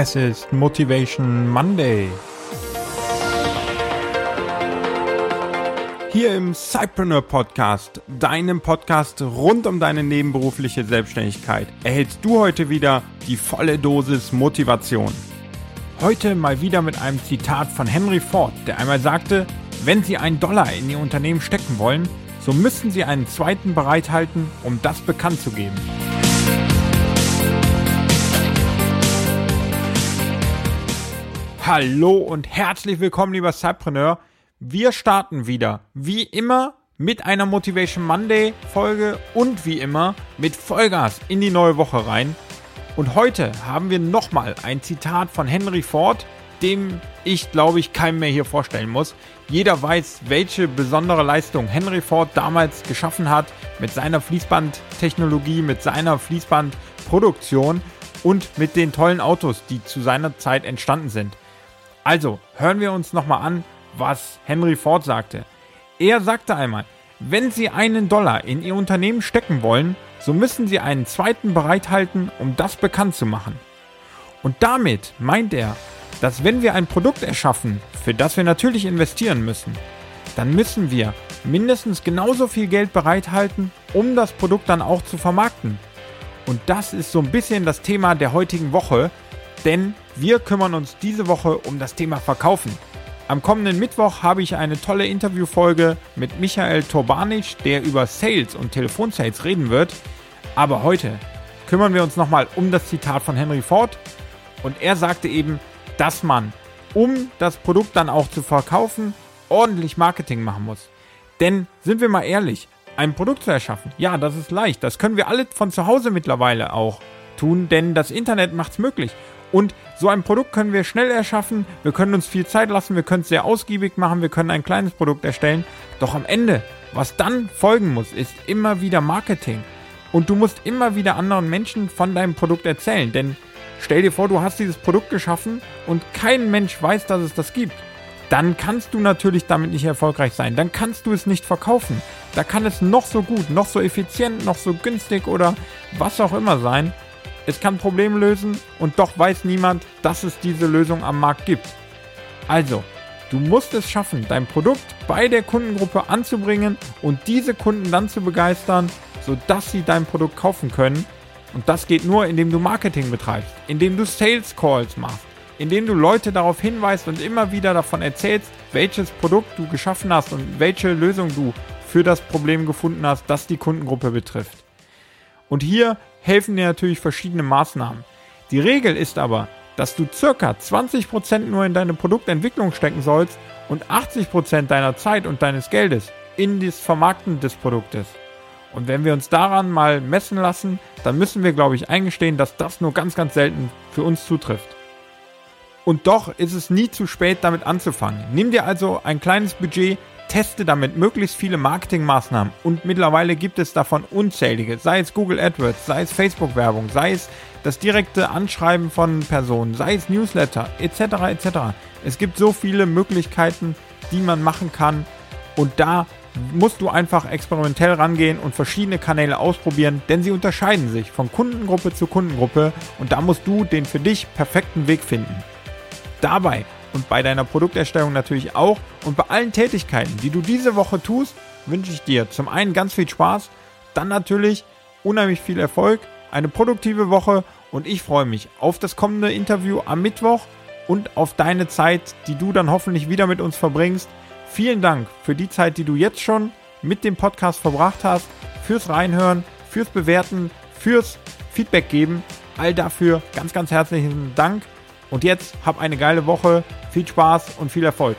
Es ist Motivation Monday. Hier im Cypreneur Podcast, deinem Podcast rund um deine nebenberufliche Selbstständigkeit, erhältst du heute wieder die volle Dosis Motivation. Heute mal wieder mit einem Zitat von Henry Ford, der einmal sagte, wenn Sie einen Dollar in Ihr Unternehmen stecken wollen, so müssen Sie einen zweiten bereithalten, um das bekannt zu geben. Hallo und herzlich willkommen, lieber Cypreneur. Wir starten wieder, wie immer, mit einer Motivation Monday Folge und wie immer mit Vollgas in die neue Woche rein. Und heute haben wir nochmal ein Zitat von Henry Ford, dem ich glaube ich keinem mehr hier vorstellen muss. Jeder weiß, welche besondere Leistung Henry Ford damals geschaffen hat mit seiner Fließbandtechnologie, mit seiner Fließbandproduktion und mit den tollen Autos, die zu seiner Zeit entstanden sind. Also hören wir uns nochmal an, was Henry Ford sagte. Er sagte einmal, wenn Sie einen Dollar in Ihr Unternehmen stecken wollen, so müssen Sie einen zweiten bereithalten, um das bekannt zu machen. Und damit meint er, dass wenn wir ein Produkt erschaffen, für das wir natürlich investieren müssen, dann müssen wir mindestens genauso viel Geld bereithalten, um das Produkt dann auch zu vermarkten. Und das ist so ein bisschen das Thema der heutigen Woche, denn wir kümmern uns diese Woche um das Thema Verkaufen. Am kommenden Mittwoch habe ich eine tolle Interviewfolge mit Michael Torbanic, der über Sales und Telefonsales reden wird. Aber heute kümmern wir uns nochmal um das Zitat von Henry Ford. Und er sagte eben, dass man, um das Produkt dann auch zu verkaufen, ordentlich Marketing machen muss. Denn sind wir mal ehrlich, ein Produkt zu erschaffen, ja, das ist leicht. Das können wir alle von zu Hause mittlerweile auch tun, denn das Internet macht es möglich. Und so ein Produkt können wir schnell erschaffen, wir können uns viel Zeit lassen, wir können es sehr ausgiebig machen, wir können ein kleines Produkt erstellen. Doch am Ende, was dann folgen muss, ist immer wieder Marketing. Und du musst immer wieder anderen Menschen von deinem Produkt erzählen, denn Stell dir vor, du hast dieses Produkt geschaffen und kein Mensch weiß, dass es das gibt. Dann kannst du natürlich damit nicht erfolgreich sein. Dann kannst du es nicht verkaufen. Da kann es noch so gut, noch so effizient, noch so günstig oder was auch immer sein. Es kann Probleme lösen und doch weiß niemand, dass es diese Lösung am Markt gibt. Also, du musst es schaffen, dein Produkt bei der Kundengruppe anzubringen und diese Kunden dann zu begeistern, sodass sie dein Produkt kaufen können und das geht nur, indem du Marketing betreibst, indem du Sales Calls machst, indem du Leute darauf hinweist und immer wieder davon erzählst, welches Produkt du geschaffen hast und welche Lösung du für das Problem gefunden hast, das die Kundengruppe betrifft. Und hier helfen dir natürlich verschiedene Maßnahmen. Die Regel ist aber, dass du circa 20% nur in deine Produktentwicklung stecken sollst und 80% deiner Zeit und deines Geldes in das Vermarkten des Produktes. Und wenn wir uns daran mal messen lassen, dann müssen wir, glaube ich, eingestehen, dass das nur ganz, ganz selten für uns zutrifft. Und doch ist es nie zu spät, damit anzufangen. Nimm dir also ein kleines Budget, teste damit möglichst viele Marketingmaßnahmen und mittlerweile gibt es davon unzählige, sei es Google AdWords, sei es Facebook-Werbung, sei es das direkte Anschreiben von Personen, sei es Newsletter etc. etc. Es gibt so viele Möglichkeiten, die man machen kann und da musst du einfach experimentell rangehen und verschiedene Kanäle ausprobieren, denn sie unterscheiden sich von Kundengruppe zu Kundengruppe und da musst du den für dich perfekten Weg finden. Dabei und bei deiner Produkterstellung natürlich auch und bei allen Tätigkeiten, die du diese Woche tust, wünsche ich dir zum einen ganz viel Spaß, dann natürlich unheimlich viel Erfolg, eine produktive Woche und ich freue mich auf das kommende Interview am Mittwoch und auf deine Zeit, die du dann hoffentlich wieder mit uns verbringst. Vielen Dank für die Zeit, die du jetzt schon mit dem Podcast verbracht hast, fürs Reinhören, fürs Bewerten, fürs Feedback geben. All dafür ganz, ganz herzlichen Dank. Und jetzt hab eine geile Woche, viel Spaß und viel Erfolg.